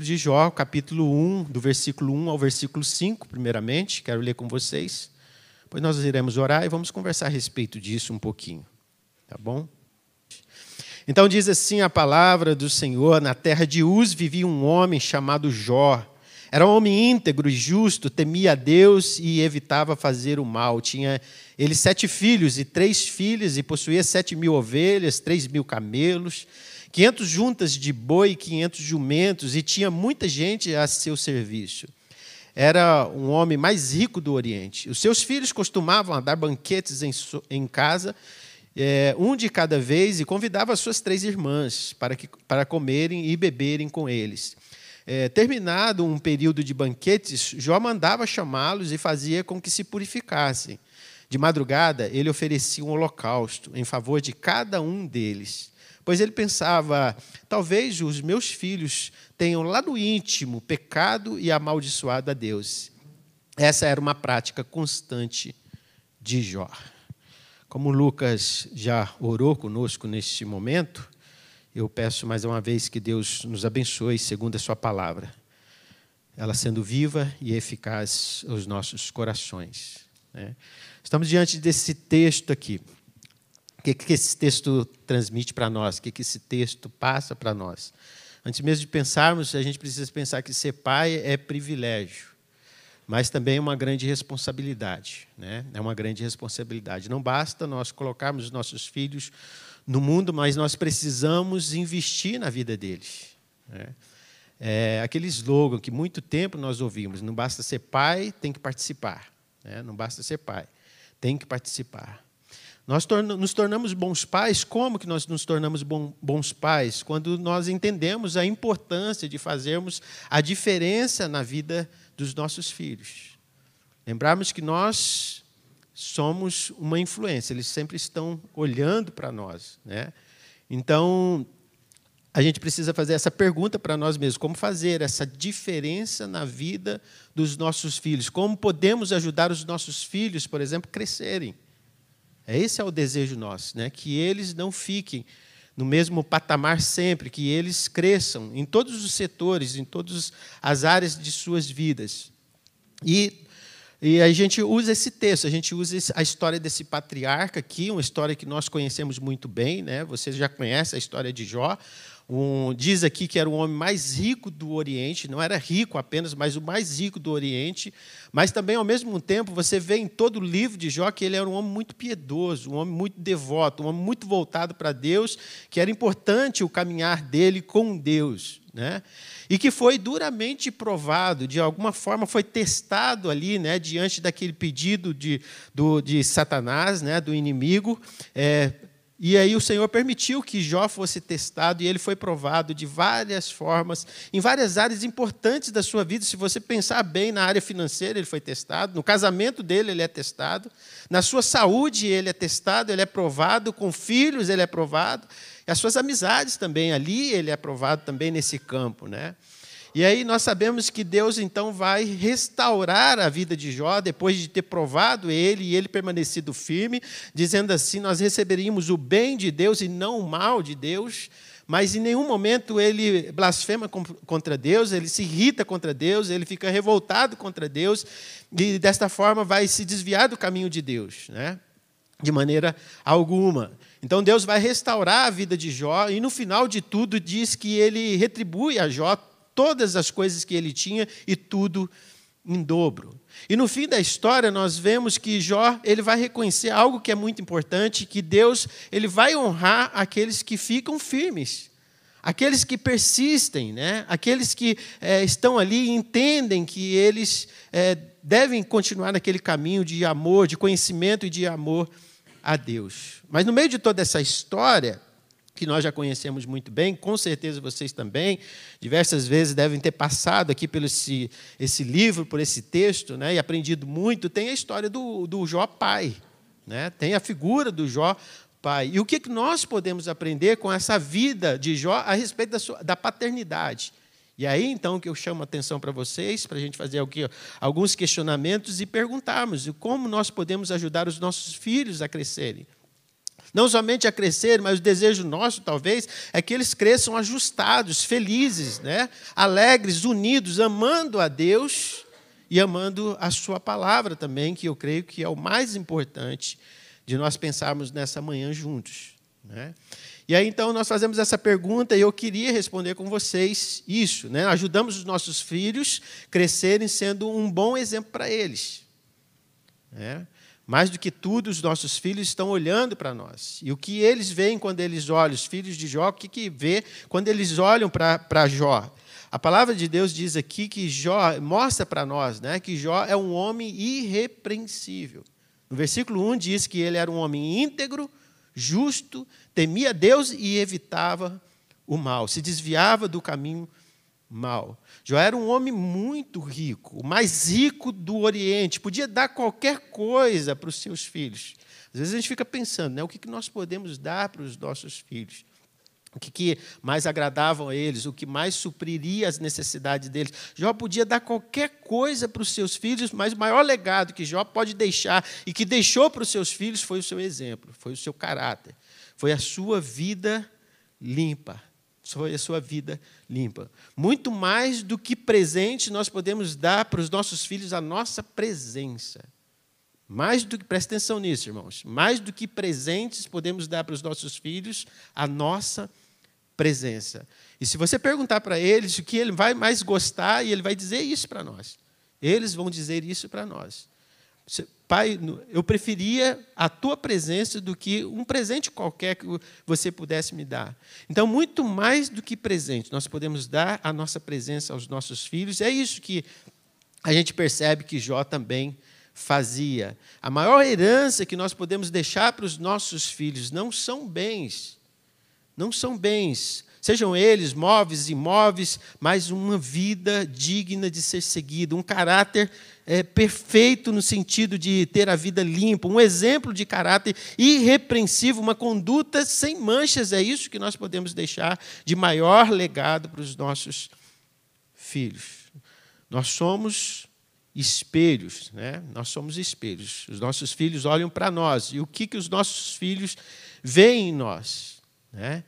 Livro de Jó, capítulo 1, do versículo 1 ao versículo 5, primeiramente, quero ler com vocês. Depois nós iremos orar e vamos conversar a respeito disso um pouquinho. Tá bom? Então diz assim a palavra do Senhor: Na terra de Uz vivia um homem chamado Jó. Era um homem íntegro e justo, temia a Deus e evitava fazer o mal. Tinha ele sete filhos e três filhas, e possuía sete mil ovelhas, três mil camelos 500 juntas de boi, 500 jumentos, e tinha muita gente a seu serviço. Era um homem mais rico do Oriente. Os seus filhos costumavam dar banquetes em, em casa, é, um de cada vez, e convidava as suas três irmãs para, que, para comerem e beberem com eles. É, terminado um período de banquetes, Jó mandava chamá-los e fazia com que se purificassem. De madrugada, ele oferecia um holocausto em favor de cada um deles pois ele pensava: talvez os meus filhos tenham lá no íntimo pecado e amaldiçoado a Deus. Essa era uma prática constante de Jó. Como Lucas já orou conosco neste momento, eu peço mais uma vez que Deus nos abençoe segundo a Sua palavra, ela sendo viva e eficaz aos nossos corações. Né? Estamos diante desse texto aqui. O que, que esse texto transmite para nós? O que, que esse texto passa para nós? Antes mesmo de pensarmos, a gente precisa pensar que ser pai é privilégio, mas também é uma grande responsabilidade. Né? É uma grande responsabilidade. Não basta nós colocarmos os nossos filhos no mundo, mas nós precisamos investir na vida deles. Né? É aquele slogan que muito tempo nós ouvimos: não basta ser pai, tem que participar. Né? Não basta ser pai, tem que participar. Nós nos tornamos bons pais. Como que nós nos tornamos bons pais? Quando nós entendemos a importância de fazermos a diferença na vida dos nossos filhos. Lembrarmos que nós somos uma influência, eles sempre estão olhando para nós. Né? Então, a gente precisa fazer essa pergunta para nós mesmos: como fazer essa diferença na vida dos nossos filhos? Como podemos ajudar os nossos filhos, por exemplo, crescerem? É, esse é o desejo nosso, né? que eles não fiquem no mesmo patamar sempre, que eles cresçam em todos os setores, em todas as áreas de suas vidas. E, e a gente usa esse texto, a gente usa a história desse patriarca aqui, uma história que nós conhecemos muito bem, né? vocês já conhecem a história de Jó, um, diz aqui que era o homem mais rico do Oriente, não era rico apenas, mas o mais rico do Oriente. Mas também, ao mesmo tempo, você vê em todo o livro de Jó que ele era um homem muito piedoso, um homem muito devoto, um homem muito voltado para Deus, que era importante o caminhar dele com Deus. Né? E que foi duramente provado, de alguma forma foi testado ali, né, diante daquele pedido de, do, de Satanás, né, do inimigo. É, e aí o Senhor permitiu que Jó fosse testado e ele foi provado de várias formas, em várias áreas importantes da sua vida. Se você pensar bem na área financeira, ele foi testado, no casamento dele ele é testado, na sua saúde ele é testado, ele é provado, com filhos ele é provado, e as suas amizades também ali ele é provado também nesse campo, né? E aí nós sabemos que Deus então vai restaurar a vida de Jó depois de ter provado ele e ele permanecido firme, dizendo assim: nós receberíamos o bem de Deus e não o mal de Deus. Mas em nenhum momento ele blasfema contra Deus, ele se irrita contra Deus, ele fica revoltado contra Deus e desta forma vai se desviar do caminho de Deus, né? De maneira alguma. Então Deus vai restaurar a vida de Jó e no final de tudo diz que ele retribui a Jó todas as coisas que ele tinha e tudo em dobro. E no fim da história nós vemos que Jó, ele vai reconhecer algo que é muito importante, que Deus, ele vai honrar aqueles que ficam firmes. Aqueles que persistem, né? aqueles que é, estão ali e entendem que eles é, devem continuar naquele caminho de amor, de conhecimento e de amor a Deus. Mas no meio de toda essa história, que nós já conhecemos muito bem, com certeza vocês também, diversas vezes devem ter passado aqui pelo esse, esse livro, por esse texto, né, e aprendido muito. Tem a história do, do Jó pai, né, tem a figura do Jó pai. E o que nós podemos aprender com essa vida de Jó a respeito da, sua, da paternidade? E aí, então, que eu chamo a atenção para vocês, para a gente fazer aqui, alguns questionamentos e perguntarmos como nós podemos ajudar os nossos filhos a crescerem. Não somente a crescer, mas o desejo nosso, talvez, é que eles cresçam ajustados, felizes, né? alegres, unidos, amando a Deus e amando a Sua palavra também, que eu creio que é o mais importante de nós pensarmos nessa manhã juntos. Né? E aí, então, nós fazemos essa pergunta e eu queria responder com vocês isso. Né? Ajudamos os nossos filhos crescerem sendo um bom exemplo para eles. Né? Mais do que tudo, os nossos filhos estão olhando para nós. E o que eles veem quando eles olham, os filhos de Jó, o que, que vê quando eles olham para Jó? A palavra de Deus diz aqui que Jó, mostra para nós né, que Jó é um homem irrepreensível. No versículo 1 diz que ele era um homem íntegro, justo, temia Deus e evitava o mal, se desviava do caminho mal. Jó era um homem muito rico, o mais rico do Oriente, podia dar qualquer coisa para os seus filhos. Às vezes a gente fica pensando, né, o que nós podemos dar para os nossos filhos? O que mais agradavam a eles, o que mais supriria as necessidades deles. Jó podia dar qualquer coisa para os seus filhos, mas o maior legado que Jó pode deixar e que deixou para os seus filhos foi o seu exemplo, foi o seu caráter, foi a sua vida limpa foi a sua vida limpa. Muito mais do que presente, nós podemos dar para os nossos filhos a nossa presença. Mais do que, presta atenção nisso, irmãos. Mais do que presentes, podemos dar para os nossos filhos a nossa presença. E se você perguntar para eles o que ele vai mais gostar, e ele vai dizer isso para nós. Eles vão dizer isso para nós. Pai, eu preferia a tua presença do que um presente qualquer que você pudesse me dar. Então, muito mais do que presente, nós podemos dar a nossa presença aos nossos filhos. É isso que a gente percebe que Jó também fazia. A maior herança que nós podemos deixar para os nossos filhos não são bens, não são bens, sejam eles móveis, imóveis, mas uma vida digna de ser seguida, um caráter é, perfeito no sentido de ter a vida limpa, um exemplo de caráter irrepreensível, uma conduta sem manchas. É isso que nós podemos deixar de maior legado para os nossos filhos. Nós somos espelhos, né? Nós somos espelhos. Os nossos filhos olham para nós e o que que os nossos filhos veem em nós, né?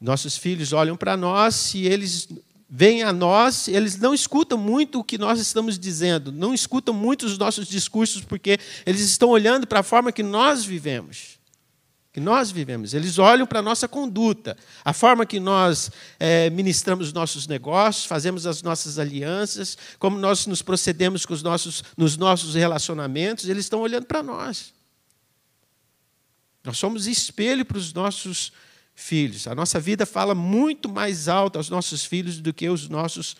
Nossos filhos olham para nós e eles vêm a nós, eles não escutam muito o que nós estamos dizendo, não escutam muito os nossos discursos, porque eles estão olhando para a forma que nós vivemos. Que nós vivemos. Eles olham para a nossa conduta, a forma que nós é, ministramos os nossos negócios, fazemos as nossas alianças, como nós nos procedemos com os nossos, nos nossos relacionamentos, eles estão olhando para nós. Nós somos espelho para os nossos filhos. A nossa vida fala muito mais alto aos nossos filhos do que os nossos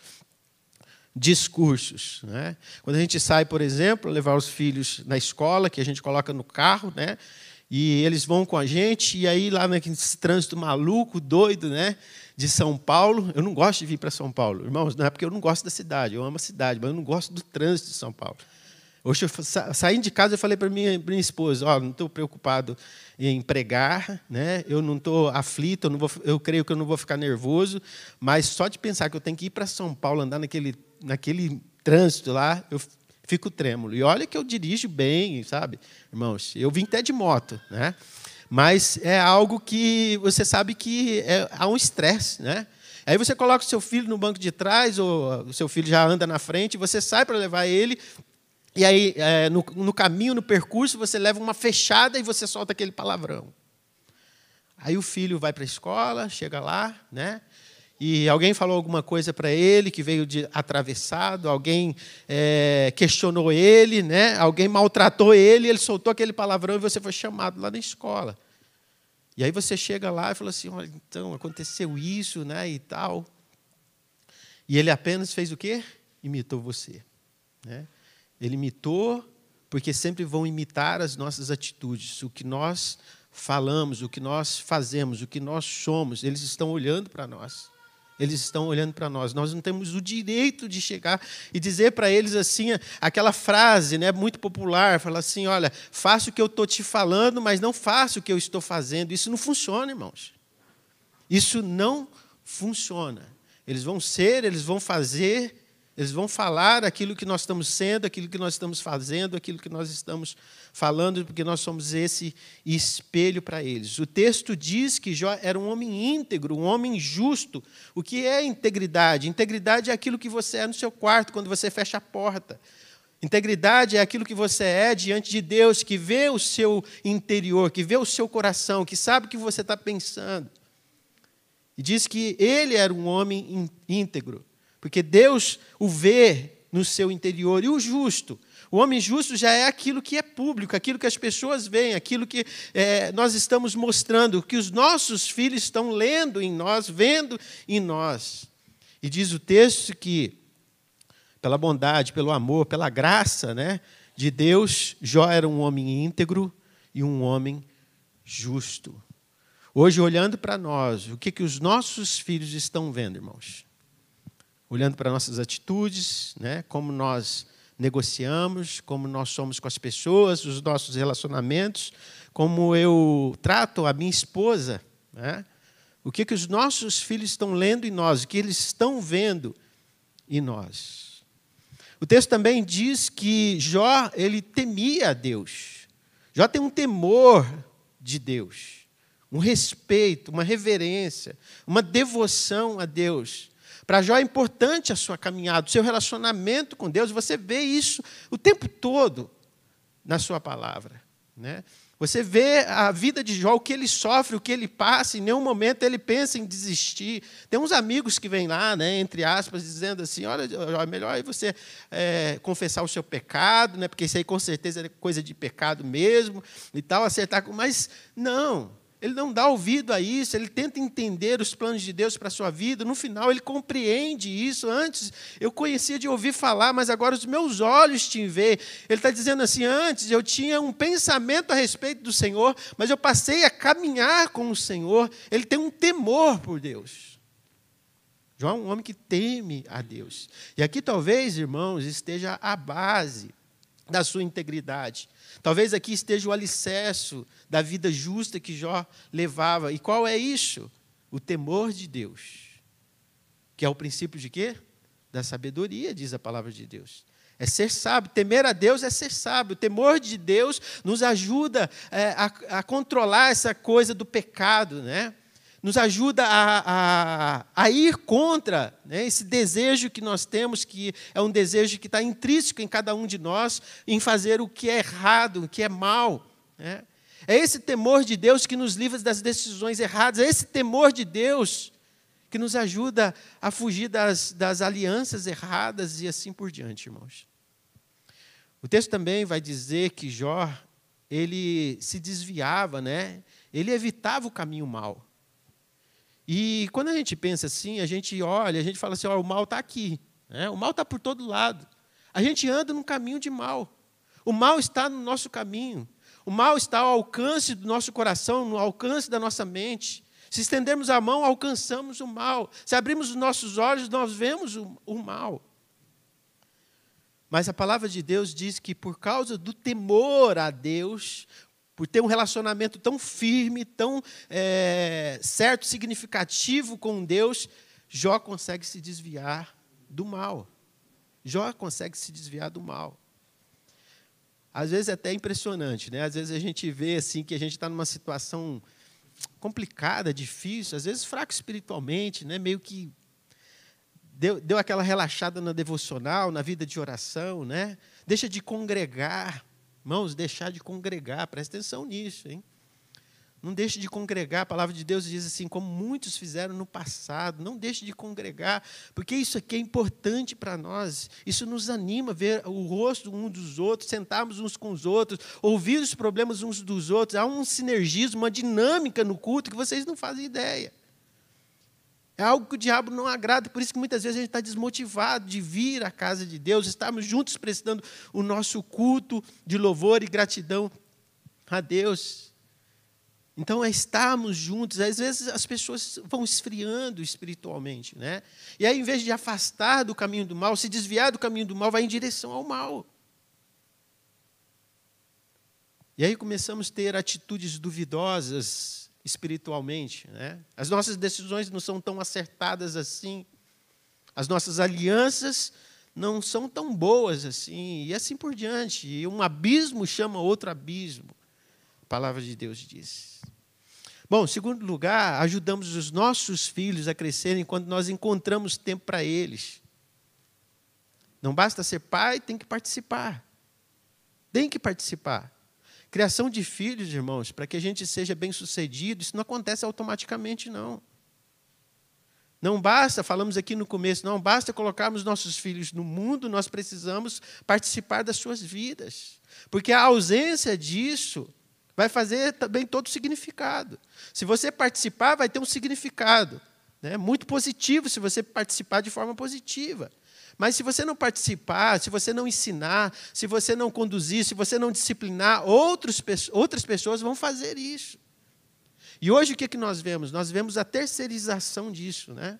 discursos. Né? Quando a gente sai, por exemplo, levar os filhos na escola, que a gente coloca no carro, né? e eles vão com a gente, e aí lá nesse trânsito maluco, doido, né? de São Paulo, eu não gosto de vir para São Paulo, irmãos, não é porque eu não gosto da cidade, eu amo a cidade, mas eu não gosto do trânsito de São Paulo. Hoje, eu sa saindo de casa, eu falei para minha, minha esposa: Ó, oh, não estou preocupado em pregar, né? eu não estou aflito, eu, não vou, eu creio que eu não vou ficar nervoso, mas só de pensar que eu tenho que ir para São Paulo, andar naquele, naquele trânsito lá, eu fico trêmulo. E olha que eu dirijo bem, sabe, irmãos? Eu vim até de moto, né? mas é algo que você sabe que é, há um estresse, né? Aí você coloca o seu filho no banco de trás, ou o seu filho já anda na frente, você sai para levar ele, e aí, é, no, no caminho, no percurso, você leva uma fechada e você solta aquele palavrão. Aí o filho vai para a escola, chega lá, né? E alguém falou alguma coisa para ele que veio de atravessado, alguém é, questionou ele, né? alguém maltratou ele, ele soltou aquele palavrão e você foi chamado lá na escola. E aí você chega lá e fala assim: olha, então aconteceu isso, né? E tal. E ele apenas fez o quê? Imitou você. Né? Ele imitou, porque sempre vão imitar as nossas atitudes, o que nós falamos, o que nós fazemos, o que nós somos. Eles estão olhando para nós. Eles estão olhando para nós. Nós não temos o direito de chegar e dizer para eles assim, aquela frase né, muito popular, falar assim: olha, faça o que eu estou te falando, mas não faça o que eu estou fazendo. Isso não funciona, irmãos. Isso não funciona. Eles vão ser, eles vão fazer, Eles vão falar aquilo que nós estamos sendo, aquilo que nós estamos fazendo, aquilo que nós estamos falando, porque nós somos esse espelho para eles. O texto diz que Jó era um homem íntegro, um homem justo. O que é integridade? Integridade é aquilo que você é no seu quarto, quando você fecha a porta. Integridade é aquilo que você é diante de Deus, que vê o seu interior, que vê o seu coração, que sabe o que você está pensando. E diz que ele era um homem íntegro, porque Deus o vê no seu interior. E o justo? O homem justo já é aquilo que é público, aquilo que as pessoas veem, aquilo que é, nós estamos mostrando, que os nossos filhos estão lendo em nós, vendo em nós. E diz o texto que, pela bondade, pelo amor, pela graça né, de Deus, Jó era um homem íntegro e um homem justo. Hoje, olhando para nós, o que, que os nossos filhos estão vendo, irmãos? Olhando para nossas atitudes, né? como nós negociamos, como nós somos com as pessoas, os nossos relacionamentos, como eu trato a minha esposa, né? o que, que os nossos filhos estão lendo em nós, o que eles estão vendo em nós. O texto também diz que Jó ele temia a Deus. Jó tem um temor de Deus um respeito, uma reverência, uma devoção a Deus. Para Jó é importante a sua caminhada, o seu relacionamento com Deus. Você vê isso o tempo todo na sua palavra. Né? Você vê a vida de Jó, o que ele sofre, o que ele passa, em nenhum momento ele pensa em desistir. Tem uns amigos que vêm lá, né, entre aspas, dizendo assim: olha, é melhor você é, confessar o seu pecado, né, porque isso aí com certeza é coisa de pecado mesmo, e tal, acertar com. Mas não, ele não dá ouvido a isso, ele tenta entender os planos de Deus para a sua vida. No final, ele compreende isso. Antes, eu conhecia de ouvir falar, mas agora os meus olhos te veem. Ele está dizendo assim: antes eu tinha um pensamento a respeito do Senhor, mas eu passei a caminhar com o Senhor. Ele tem um temor por Deus. João é um homem que teme a Deus. E aqui, talvez, irmãos, esteja a base da sua integridade. Talvez aqui esteja o alicerce da vida justa que Jó levava. E qual é isso? O temor de Deus. Que é o princípio de quê? Da sabedoria, diz a palavra de Deus. É ser sábio. Temer a Deus é ser sábio. O temor de Deus nos ajuda é, a, a controlar essa coisa do pecado, né? Nos ajuda a, a, a ir contra né, esse desejo que nós temos, que é um desejo que está intrínseco em cada um de nós, em fazer o que é errado, o que é mal. Né? É esse temor de Deus que nos livra das decisões erradas, é esse temor de Deus que nos ajuda a fugir das, das alianças erradas e assim por diante, irmãos. O texto também vai dizer que Jó, ele se desviava, né? ele evitava o caminho mau. E quando a gente pensa assim, a gente olha, a gente fala assim: ó, o mal está aqui, né? o mal está por todo lado. A gente anda num caminho de mal. O mal está no nosso caminho. O mal está ao alcance do nosso coração, no alcance da nossa mente. Se estendermos a mão, alcançamos o mal. Se abrirmos os nossos olhos, nós vemos o, o mal. Mas a palavra de Deus diz que por causa do temor a Deus, por ter um relacionamento tão firme, tão é, certo, significativo com Deus, Jó consegue se desviar do mal. Jó consegue se desviar do mal. Às vezes é até impressionante, né? Às vezes a gente vê assim que a gente está numa situação complicada, difícil, às vezes fraco espiritualmente, né? Meio que deu, deu aquela relaxada na devocional, na vida de oração, né? Deixa de congregar, Irmãos, deixar de congregar, presta atenção nisso, hein? Não deixe de congregar, a palavra de Deus diz assim, como muitos fizeram no passado, não deixe de congregar, porque isso aqui é importante para nós, isso nos anima ver o rosto um dos outros, sentarmos uns com os outros, ouvir os problemas uns dos outros, há um sinergismo, uma dinâmica no culto que vocês não fazem ideia. É algo que o diabo não agrada, por isso que muitas vezes a gente está desmotivado de vir à casa de Deus, estarmos juntos prestando o nosso culto de louvor e gratidão a Deus. Então, é estarmos juntos. Às vezes as pessoas vão esfriando espiritualmente, né? E aí, em vez de afastar do caminho do mal, se desviar do caminho do mal, vai em direção ao mal. E aí começamos a ter atitudes duvidosas, espiritualmente. Né? As nossas decisões não são tão acertadas assim. As nossas alianças não são tão boas assim, e assim por diante. E um abismo chama outro abismo. A palavra de Deus diz. Bom, em segundo lugar, ajudamos os nossos filhos a crescerem quando nós encontramos tempo para eles. Não basta ser pai, tem que participar. Tem que participar. Criação de filhos, irmãos, para que a gente seja bem sucedido, isso não acontece automaticamente, não. Não basta, falamos aqui no começo, não basta colocarmos nossos filhos no mundo, nós precisamos participar das suas vidas. Porque a ausência disso vai fazer também todo o significado. Se você participar, vai ter um significado. Né? Muito positivo se você participar de forma positiva. Mas se você não participar, se você não ensinar, se você não conduzir, se você não disciplinar, outros, outras pessoas vão fazer isso. E hoje o que, é que nós vemos? Nós vemos a terceirização disso. Né?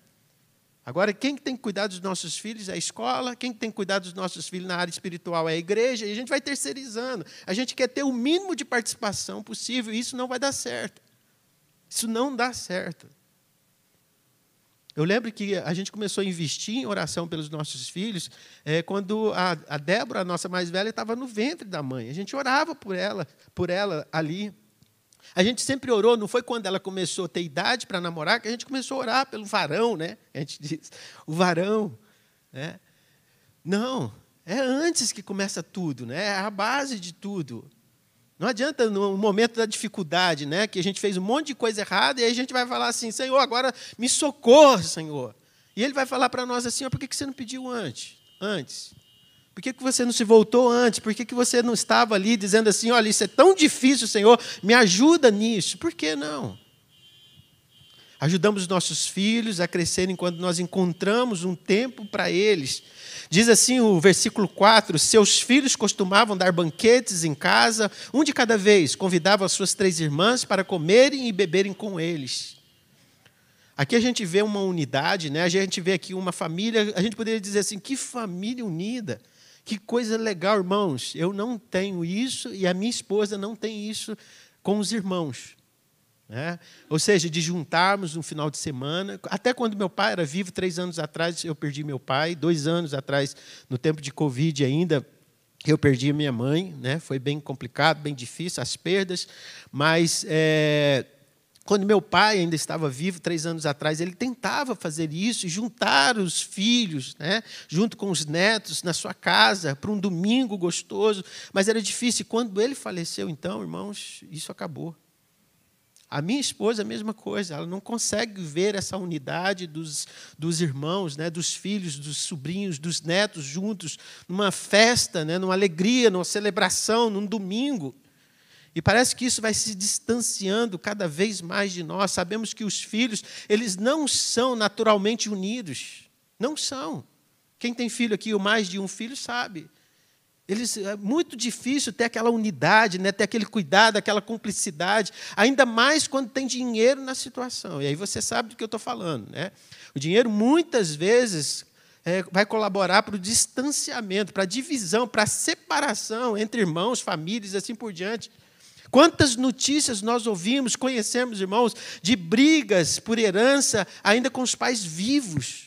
Agora, quem tem que cuidar dos nossos filhos é a escola, quem tem que cuidar dos nossos filhos na área espiritual é a igreja, e a gente vai terceirizando. A gente quer ter o mínimo de participação possível, e isso não vai dar certo. Isso não dá certo. Eu lembro que a gente começou a investir em oração pelos nossos filhos é, quando a, a Débora, a nossa mais velha, estava no ventre da mãe. A gente orava por ela, por ela ali. A gente sempre orou, não foi quando ela começou a ter idade para namorar que a gente começou a orar pelo varão, né? A gente diz, o varão. Né? Não, é antes que começa tudo, né? é a base de tudo. Não adianta no momento da dificuldade, né, que a gente fez um monte de coisa errada e aí a gente vai falar assim, Senhor, agora me socorre, Senhor. E Ele vai falar para nós assim, por que você não pediu antes? Antes. Por que você não se voltou antes? Por que você não estava ali dizendo assim, olha, isso é tão difícil, Senhor, me ajuda nisso? Por que não? Ajudamos nossos filhos a crescerem quando nós encontramos um tempo para eles Diz assim o versículo 4: Seus filhos costumavam dar banquetes em casa, um de cada vez, convidavam as suas três irmãs para comerem e beberem com eles. Aqui a gente vê uma unidade, né? a gente vê aqui uma família, a gente poderia dizer assim: que família unida, que coisa legal, irmãos. Eu não tenho isso e a minha esposa não tem isso com os irmãos. Né? Ou seja, de juntarmos um final de semana. Até quando meu pai era vivo, três anos atrás, eu perdi meu pai. Dois anos atrás, no tempo de Covid ainda, eu perdi minha mãe. Né? Foi bem complicado, bem difícil, as perdas. Mas é, quando meu pai ainda estava vivo, três anos atrás, ele tentava fazer isso juntar os filhos, né, junto com os netos, na sua casa, para um domingo gostoso. Mas era difícil. E quando ele faleceu, então, irmãos, isso acabou. A minha esposa, a mesma coisa, ela não consegue ver essa unidade dos, dos irmãos, né, dos filhos, dos sobrinhos, dos netos juntos, numa festa, né, numa alegria, numa celebração, num domingo. E parece que isso vai se distanciando cada vez mais de nós. Sabemos que os filhos, eles não são naturalmente unidos. Não são. Quem tem filho aqui, ou mais de um filho, sabe. Eles, é muito difícil ter aquela unidade, né, ter aquele cuidado, aquela cumplicidade, ainda mais quando tem dinheiro na situação. E aí você sabe do que eu estou falando. Né? O dinheiro, muitas vezes, é, vai colaborar para o distanciamento, para a divisão, para a separação entre irmãos, famílias e assim por diante. Quantas notícias nós ouvimos, conhecemos, irmãos, de brigas por herança ainda com os pais vivos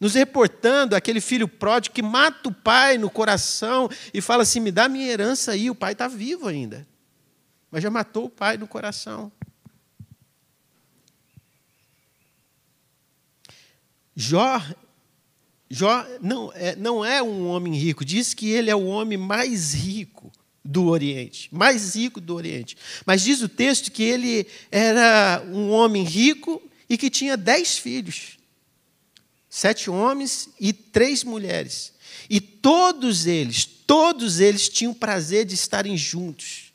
nos reportando aquele filho pródigo que mata o pai no coração e fala assim: me dá minha herança aí, o pai está vivo ainda, mas já matou o pai no coração. Jó, Jó não, é, não é um homem rico, diz que ele é o homem mais rico do Oriente, mais rico do Oriente. Mas diz o texto que ele era um homem rico e que tinha dez filhos sete homens e três mulheres. E todos eles, todos eles tinham prazer de estarem juntos,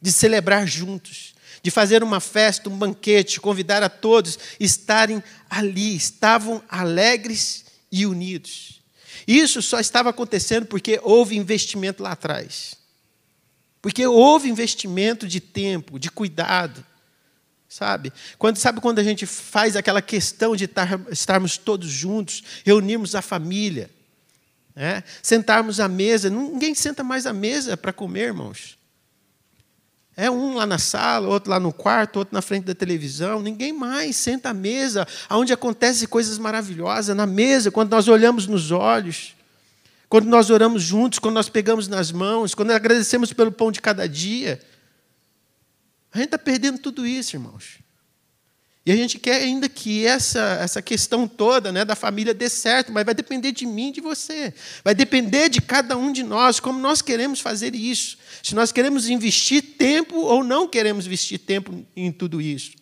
de celebrar juntos, de fazer uma festa, um banquete, convidar a todos estarem ali, estavam alegres e unidos. Isso só estava acontecendo porque houve investimento lá atrás. Porque houve investimento de tempo, de cuidado, sabe? Quando, sabe quando a gente faz aquela questão de estar, estarmos todos juntos, reunirmos a família, né? sentarmos à mesa, ninguém senta mais à mesa para comer, irmãos. É um lá na sala, outro lá no quarto, outro na frente da televisão. Ninguém mais senta à mesa, onde acontecem coisas maravilhosas, na mesa, quando nós olhamos nos olhos, quando nós oramos juntos, quando nós pegamos nas mãos, quando agradecemos pelo pão de cada dia. A gente está perdendo tudo isso, irmãos. E a gente quer ainda que essa, essa questão toda né, da família dê certo, mas vai depender de mim e de você. Vai depender de cada um de nós, como nós queremos fazer isso. Se nós queremos investir tempo ou não queremos investir tempo em tudo isso.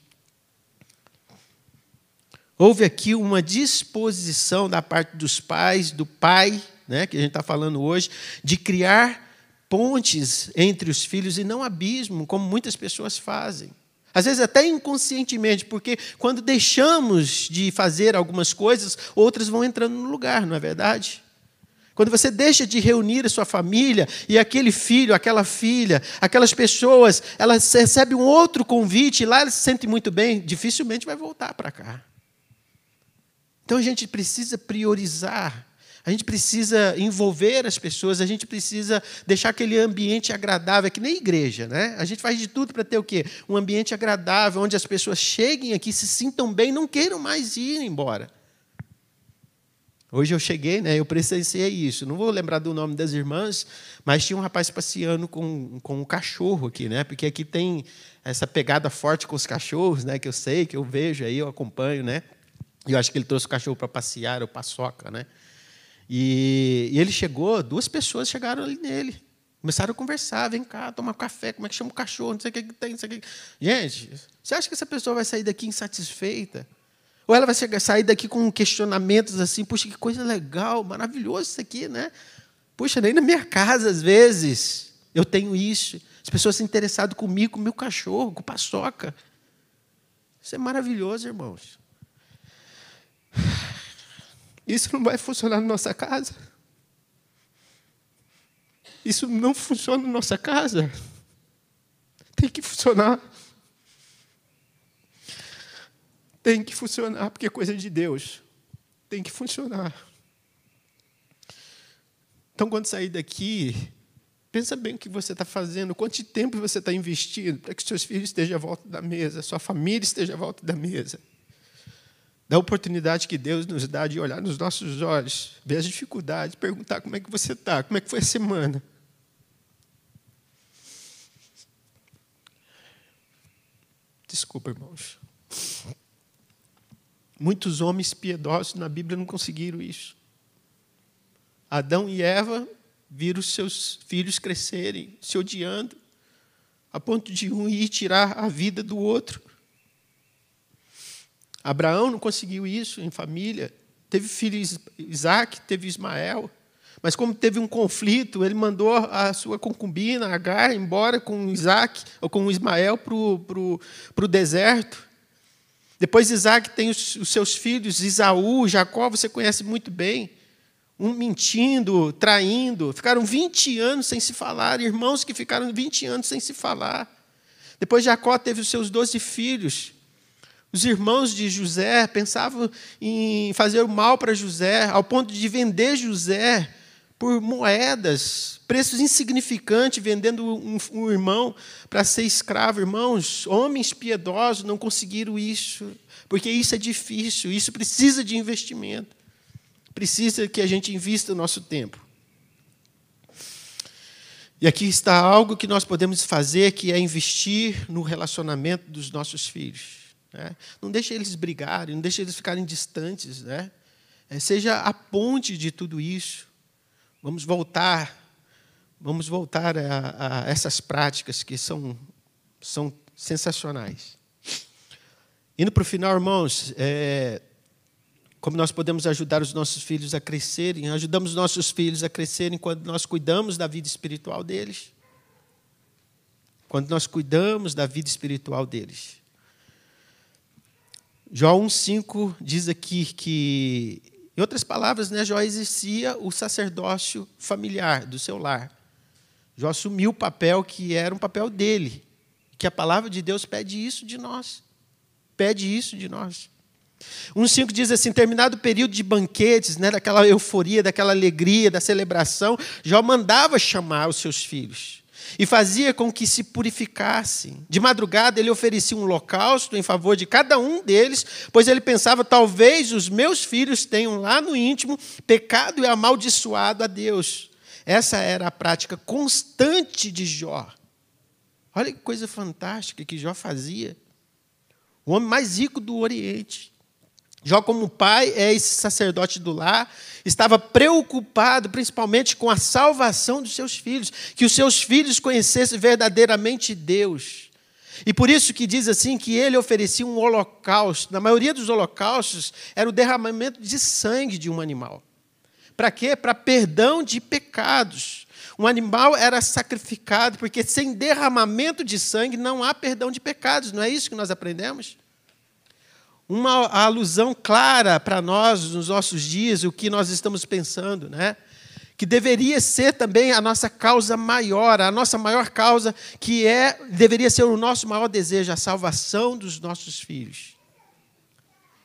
Houve aqui uma disposição da parte dos pais, do pai, né, que a gente está falando hoje, de criar pontes entre os filhos e não abismo, como muitas pessoas fazem. Às vezes até inconscientemente, porque quando deixamos de fazer algumas coisas, outras vão entrando no lugar, não é verdade? Quando você deixa de reunir a sua família e aquele filho, aquela filha, aquelas pessoas, elas recebem um outro convite e lá elas se sentem muito bem, dificilmente vai voltar para cá. Então a gente precisa priorizar a gente precisa envolver as pessoas, a gente precisa deixar aquele ambiente agradável, é que nem igreja, né? A gente faz de tudo para ter o quê? Um ambiente agradável, onde as pessoas cheguem aqui, se sintam bem, não queiram mais ir embora. Hoje eu cheguei, né, eu presenciei isso. Não vou lembrar do nome das irmãs, mas tinha um rapaz passeando com, com um cachorro aqui, né? Porque aqui tem essa pegada forte com os cachorros, né? Que eu sei, que eu vejo aí, eu acompanho, né? E eu acho que ele trouxe o cachorro para passear, o paçoca, né? E, e, ele chegou, duas pessoas chegaram ali nele. Começaram a conversar, vem cá, tomar café, como é que chama o cachorro, não sei o que, que tem, não sei o que. Gente, você acha que essa pessoa vai sair daqui insatisfeita? Ou ela vai sair daqui com questionamentos assim, puxa, que coisa legal, maravilhoso isso aqui, né? Puxa, nem na minha casa, às vezes, eu tenho isso. As pessoas se interessado comigo, com meu cachorro, com paçoca. Isso é maravilhoso, irmãos. Isso não vai funcionar na nossa casa. Isso não funciona na nossa casa. Tem que funcionar. Tem que funcionar, porque é coisa de Deus. Tem que funcionar. Então, quando sair daqui, pensa bem o que você está fazendo, quanto tempo você está investindo para que seus filhos estejam à volta da mesa, sua família esteja à volta da mesa da oportunidade que Deus nos dá de olhar nos nossos olhos, ver as dificuldades, perguntar como é que você está, como é que foi a semana. Desculpa, irmãos. Muitos homens piedosos na Bíblia não conseguiram isso. Adão e Eva viram seus filhos crescerem, se odiando, a ponto de um ir tirar a vida do outro. Abraão não conseguiu isso em família. Teve filho Isaac, teve Ismael. Mas como teve um conflito, ele mandou a sua concubina, Agar, embora com Isaac, ou com Ismael, para o deserto. Depois Isaac tem os, os seus filhos, Isaú, Jacó, você conhece muito bem. Um mentindo, traindo. Ficaram 20 anos sem se falar. Irmãos que ficaram 20 anos sem se falar. Depois Jacó teve os seus 12 filhos. Os irmãos de José pensavam em fazer o mal para José, ao ponto de vender José por moedas, preços insignificantes, vendendo um, um irmão para ser escravo. Irmãos, homens piedosos não conseguiram isso, porque isso é difícil, isso precisa de investimento, precisa que a gente invista o nosso tempo. E aqui está algo que nós podemos fazer, que é investir no relacionamento dos nossos filhos. Né? Não deixe eles brigarem, não deixe eles ficarem distantes. Né? É, seja a ponte de tudo isso. Vamos voltar, vamos voltar a, a essas práticas que são, são sensacionais. Indo para o final, irmãos, é, como nós podemos ajudar os nossos filhos a crescerem, ajudamos os nossos filhos a crescerem quando nós cuidamos da vida espiritual deles. Quando nós cuidamos da vida espiritual deles. Jó 1,5 diz aqui que, em outras palavras, né, Jó exercia o sacerdócio familiar do seu lar. Jó assumiu o papel que era um papel dele, que a palavra de Deus pede isso de nós. Pede isso de nós. 1,5 diz assim: terminado o período de banquetes, né, daquela euforia, daquela alegria, da celebração, Jó mandava chamar os seus filhos. E fazia com que se purificassem. De madrugada ele oferecia um holocausto em favor de cada um deles, pois ele pensava: talvez os meus filhos tenham lá no íntimo pecado e amaldiçoado a Deus. Essa era a prática constante de Jó. Olha que coisa fantástica que Jó fazia. O homem mais rico do Oriente. Jó, como pai, é esse sacerdote do lar, estava preocupado principalmente com a salvação dos seus filhos, que os seus filhos conhecessem verdadeiramente Deus. E por isso que diz assim que ele oferecia um holocausto. Na maioria dos holocaustos era o derramamento de sangue de um animal. Para quê? Para perdão de pecados. Um animal era sacrificado, porque sem derramamento de sangue não há perdão de pecados. Não é isso que nós aprendemos? Uma alusão clara para nós nos nossos dias, o que nós estamos pensando, né? Que deveria ser também a nossa causa maior, a nossa maior causa, que é deveria ser o nosso maior desejo, a salvação dos nossos filhos.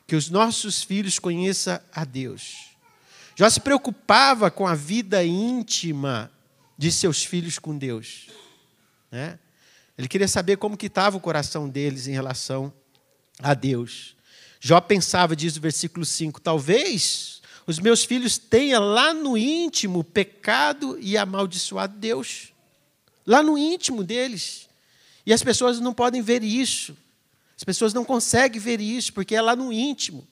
Que os nossos filhos conheçam a Deus. Já se preocupava com a vida íntima de seus filhos com Deus, né? Ele queria saber como que estava o coração deles em relação a Deus. Jó pensava, diz o versículo 5, talvez os meus filhos tenham lá no íntimo pecado e amaldiçoado Deus. Lá no íntimo deles. E as pessoas não podem ver isso. As pessoas não conseguem ver isso, porque é lá no íntimo.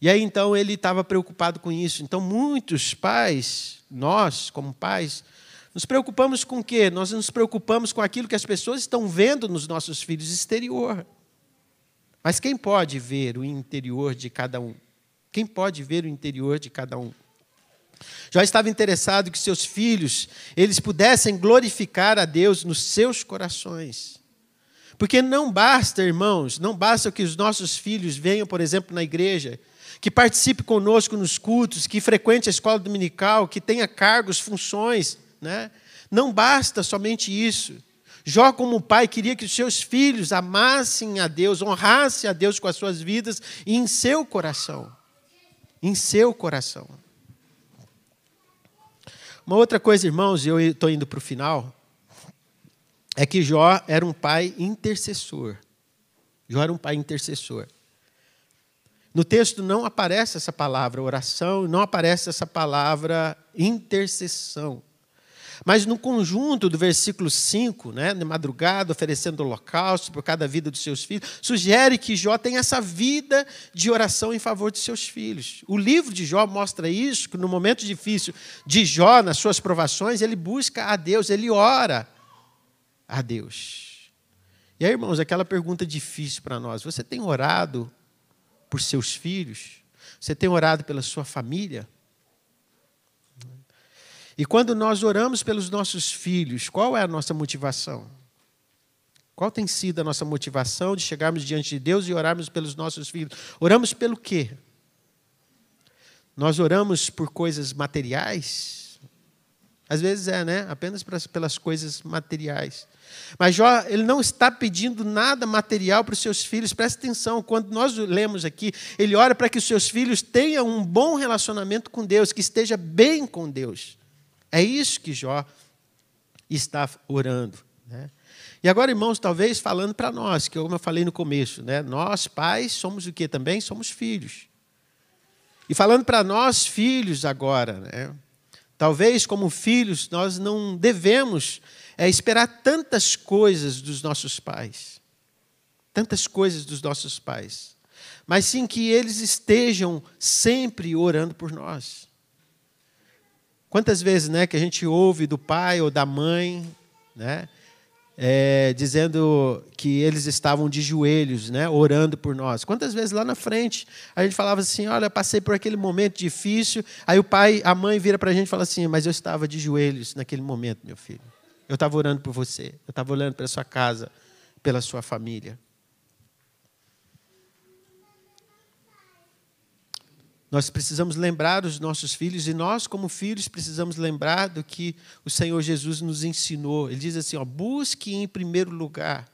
E aí então ele estava preocupado com isso. Então muitos pais, nós como pais, nos preocupamos com o quê? Nós nos preocupamos com aquilo que as pessoas estão vendo nos nossos filhos exterior. Mas quem pode ver o interior de cada um? Quem pode ver o interior de cada um? Já estava interessado que seus filhos, eles pudessem glorificar a Deus nos seus corações. Porque não basta, irmãos, não basta que os nossos filhos venham, por exemplo, na igreja, que participe conosco nos cultos, que frequente a escola dominical, que tenha cargos, funções, né? Não basta somente isso. Jó, como pai, queria que os seus filhos amassem a Deus, honrassem a Deus com as suas vidas e em seu coração. Em seu coração. Uma outra coisa, irmãos, e eu estou indo para o final, é que Jó era um pai intercessor. Jó era um pai intercessor. No texto não aparece essa palavra oração, não aparece essa palavra intercessão. Mas no conjunto do versículo 5, né, de madrugada, oferecendo holocausto por cada vida dos seus filhos, sugere que Jó tem essa vida de oração em favor de seus filhos. O livro de Jó mostra isso, que no momento difícil de Jó, nas suas provações, ele busca a Deus, ele ora a Deus. E aí, irmãos, aquela pergunta difícil para nós: você tem orado por seus filhos? Você tem orado pela sua família? E quando nós oramos pelos nossos filhos, qual é a nossa motivação? Qual tem sido a nossa motivação de chegarmos diante de Deus e orarmos pelos nossos filhos? Oramos pelo quê? Nós oramos por coisas materiais? Às vezes é, né? Apenas pelas coisas materiais. Mas Jó, ele não está pedindo nada material para os seus filhos. Preste atenção, quando nós lemos aqui, ele ora para que os seus filhos tenham um bom relacionamento com Deus, que esteja bem com Deus. É isso que Jó está orando. Né? E agora, irmãos, talvez falando para nós, que como eu falei no começo, né? nós, pais, somos o que também? Somos filhos. E falando para nós, filhos, agora, né? talvez como filhos, nós não devemos é, esperar tantas coisas dos nossos pais. Tantas coisas dos nossos pais. Mas sim que eles estejam sempre orando por nós. Quantas vezes né, que a gente ouve do pai ou da mãe né, é, dizendo que eles estavam de joelhos, né, orando por nós? Quantas vezes lá na frente a gente falava assim: Olha, passei por aquele momento difícil. Aí o pai, a mãe vira para a gente e fala assim: Mas eu estava de joelhos naquele momento, meu filho. Eu estava orando por você, eu estava orando pela sua casa, pela sua família. Nós precisamos lembrar os nossos filhos e nós, como filhos, precisamos lembrar do que o Senhor Jesus nos ensinou. Ele diz assim: ó, busque em primeiro lugar,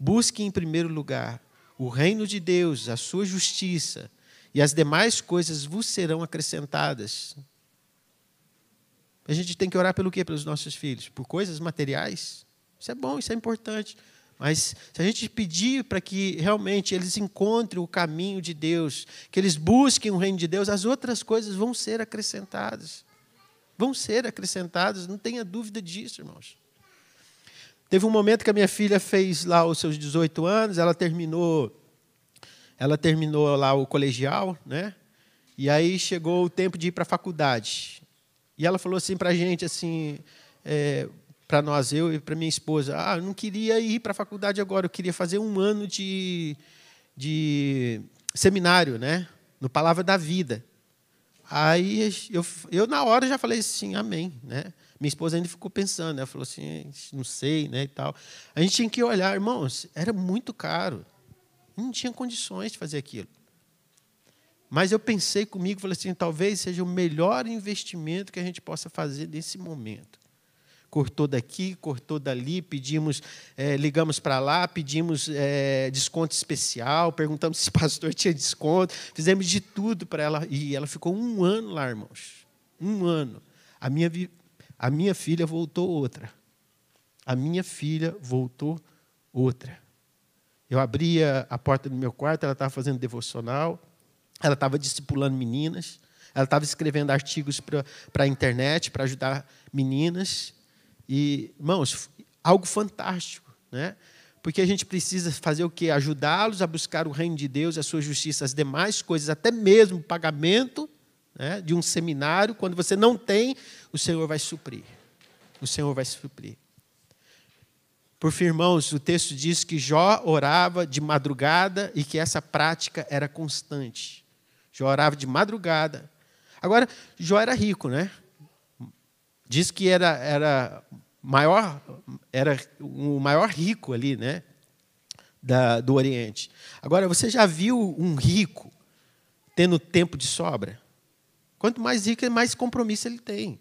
busque em primeiro lugar o reino de Deus, a sua justiça, e as demais coisas vos serão acrescentadas. A gente tem que orar pelo quê? Pelos nossos filhos? Por coisas materiais? Isso é bom, isso é importante. Mas se a gente pedir para que realmente eles encontrem o caminho de Deus, que eles busquem o reino de Deus, as outras coisas vão ser acrescentadas. Vão ser acrescentadas, não tenha dúvida disso, irmãos. Teve um momento que a minha filha fez lá os seus 18 anos, ela terminou ela terminou lá o colegial, né? E aí chegou o tempo de ir para a faculdade. E ela falou assim para a gente, assim, é, para nós, eu e para minha esposa, ah, eu não queria ir para a faculdade agora, eu queria fazer um ano de, de seminário, né? No Palavra da Vida. Aí eu, eu na hora já falei assim, amém, né? Minha esposa ainda ficou pensando, ela falou assim, não sei, né, e tal. A gente tinha que olhar, irmãos, era muito caro. Não tinha condições de fazer aquilo. Mas eu pensei comigo, falei assim, talvez seja o melhor investimento que a gente possa fazer nesse momento cortou daqui, cortou dali, pedimos, é, ligamos para lá, pedimos é, desconto especial, perguntamos se o pastor tinha desconto, fizemos de tudo para ela. E ela ficou um ano lá, irmãos. Um ano. A minha, a minha filha voltou outra. A minha filha voltou outra. Eu abria a porta do meu quarto, ela estava fazendo devocional, ela estava discipulando meninas, ela estava escrevendo artigos para a internet para ajudar meninas. E, irmãos, algo fantástico, né? Porque a gente precisa fazer o quê? Ajudá-los a buscar o reino de Deus, a sua justiça, as demais coisas, até mesmo o pagamento né, de um seminário. Quando você não tem, o Senhor vai suprir. O Senhor vai suprir. Por fim, irmãos, o texto diz que Jó orava de madrugada e que essa prática era constante. Jó orava de madrugada. Agora, Jó era rico, né? Diz que era, era, maior, era o maior rico ali, né? Da, do Oriente. Agora, você já viu um rico tendo tempo de sobra? Quanto mais rico, mais compromisso ele tem.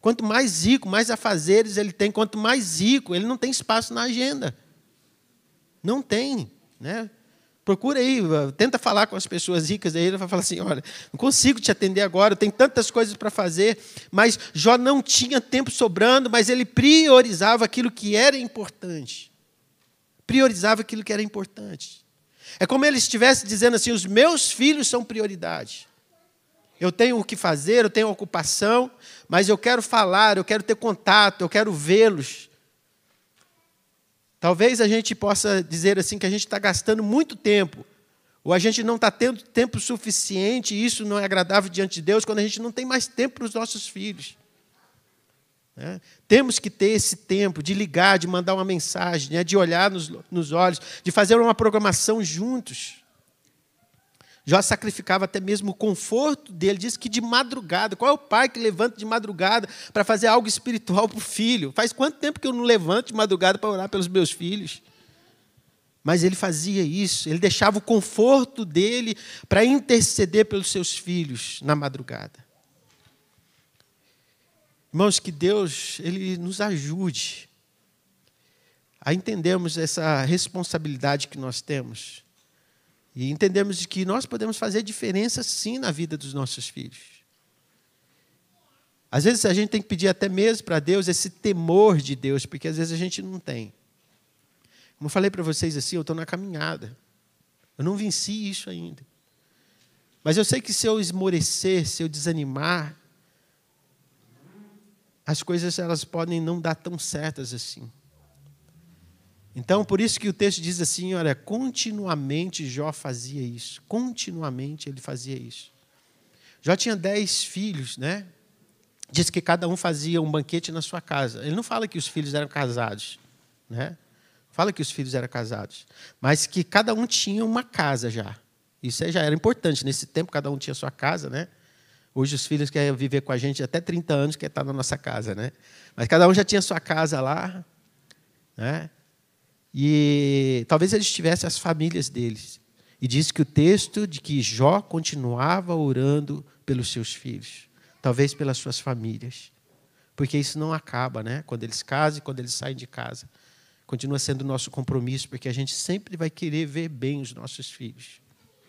Quanto mais rico, mais afazeres ele tem. Quanto mais rico, ele não tem espaço na agenda. Não tem. Né? Procura aí, tenta falar com as pessoas ricas aí, ele vai falar assim: olha, não consigo te atender agora, tem tantas coisas para fazer, mas Jó não tinha tempo sobrando, mas ele priorizava aquilo que era importante. Priorizava aquilo que era importante. É como ele estivesse dizendo assim: os meus filhos são prioridade. Eu tenho o que fazer, eu tenho ocupação, mas eu quero falar, eu quero ter contato, eu quero vê-los. Talvez a gente possa dizer assim que a gente está gastando muito tempo, ou a gente não está tendo tempo suficiente, e isso não é agradável diante de Deus, quando a gente não tem mais tempo para os nossos filhos. É. Temos que ter esse tempo de ligar, de mandar uma mensagem, né, de olhar nos, nos olhos, de fazer uma programação juntos. Jó sacrificava até mesmo o conforto dele, diz que de madrugada. Qual é o pai que levanta de madrugada para fazer algo espiritual para o filho? Faz quanto tempo que eu não levanto de madrugada para orar pelos meus filhos? Mas ele fazia isso, ele deixava o conforto dele para interceder pelos seus filhos na madrugada. Irmãos, que Deus ele nos ajude a entendermos essa responsabilidade que nós temos e entendemos que nós podemos fazer diferença sim na vida dos nossos filhos. Às vezes a gente tem que pedir até mesmo para Deus esse temor de Deus, porque às vezes a gente não tem. Como eu falei para vocês assim, eu estou na caminhada. Eu não venci isso ainda. Mas eu sei que se eu esmorecer, se eu desanimar, as coisas elas podem não dar tão certas assim. Então, por isso que o texto diz assim: olha, continuamente Jó fazia isso. Continuamente ele fazia isso. Jó tinha dez filhos, né? Diz que cada um fazia um banquete na sua casa. Ele não fala que os filhos eram casados, né? Fala que os filhos eram casados, mas que cada um tinha uma casa já. Isso já era importante. Nesse tempo, cada um tinha sua casa, né? Hoje os filhos querem viver com a gente até 30 anos, quer estar na nossa casa, né? Mas cada um já tinha sua casa lá, né? E talvez eles tivessem as famílias deles. E diz que o texto de que Jó continuava orando pelos seus filhos, talvez pelas suas famílias. Porque isso não acaba, né? Quando eles casam e quando eles saem de casa. Continua sendo o nosso compromisso, porque a gente sempre vai querer ver bem os nossos filhos.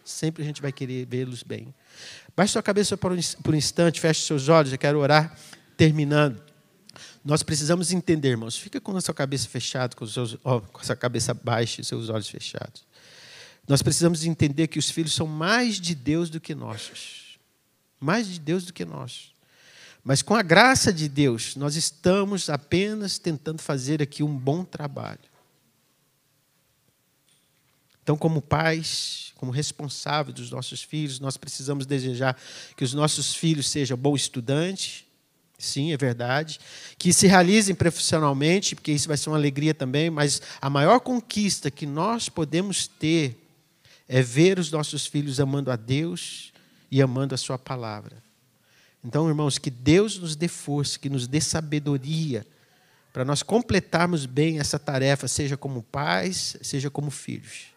Sempre a gente vai querer vê-los bem. Baixe sua cabeça por um instante, feche seus olhos, eu quero orar terminando, nós precisamos entender, irmãos. Fica com a sua cabeça fechada, com, seus, oh, com a sua cabeça baixa e seus olhos fechados. Nós precisamos entender que os filhos são mais de Deus do que nossos. Mais de Deus do que nós. Mas com a graça de Deus, nós estamos apenas tentando fazer aqui um bom trabalho. Então, como pais, como responsáveis dos nossos filhos, nós precisamos desejar que os nossos filhos sejam bons estudantes, sim, é verdade, que se realizem profissionalmente, porque isso vai ser uma alegria também, mas a maior conquista que nós podemos ter é ver os nossos filhos amando a Deus e amando a Sua palavra. Então, irmãos, que Deus nos dê força, que nos dê sabedoria para nós completarmos bem essa tarefa, seja como pais, seja como filhos.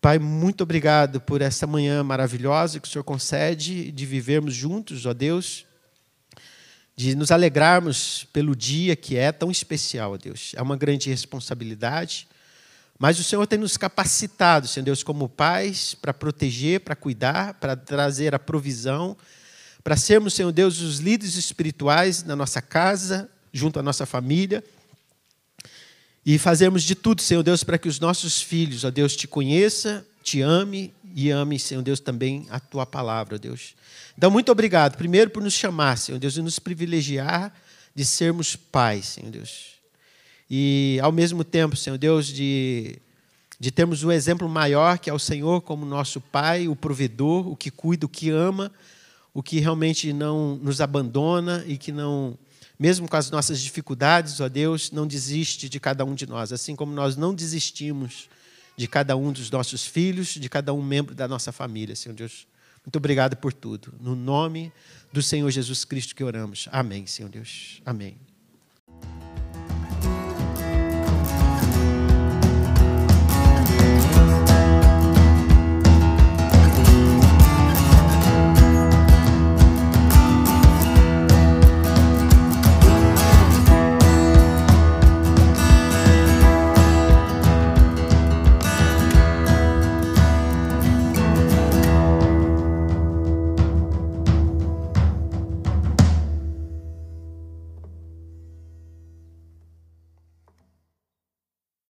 Pai, muito obrigado por essa manhã maravilhosa que o Senhor concede de vivermos juntos, ó Deus, de nos alegrarmos pelo dia que é tão especial, Deus. É uma grande responsabilidade mas o Senhor tem nos capacitado, Senhor Deus, como pais, para proteger, para cuidar, para trazer a provisão, para sermos, Senhor Deus, os líderes espirituais na nossa casa, junto à nossa família. E fazermos de tudo, Senhor Deus, para que os nossos filhos, ó Deus, te conheça, te ame e ame, Senhor Deus, também a tua palavra, Deus. Então, muito obrigado, primeiro por nos chamar, Senhor Deus, e nos privilegiar de sermos pais, Senhor Deus e, ao mesmo tempo, Senhor Deus, de, de termos um exemplo maior que é o Senhor como nosso Pai, o provedor, o que cuida, o que ama, o que realmente não nos abandona e que não, mesmo com as nossas dificuldades, ó Deus, não desiste de cada um de nós, assim como nós não desistimos de cada um dos nossos filhos, de cada um membro da nossa família, Senhor Deus. Muito obrigado por tudo. No nome do Senhor Jesus Cristo que oramos. Amém, Senhor Deus. Amém.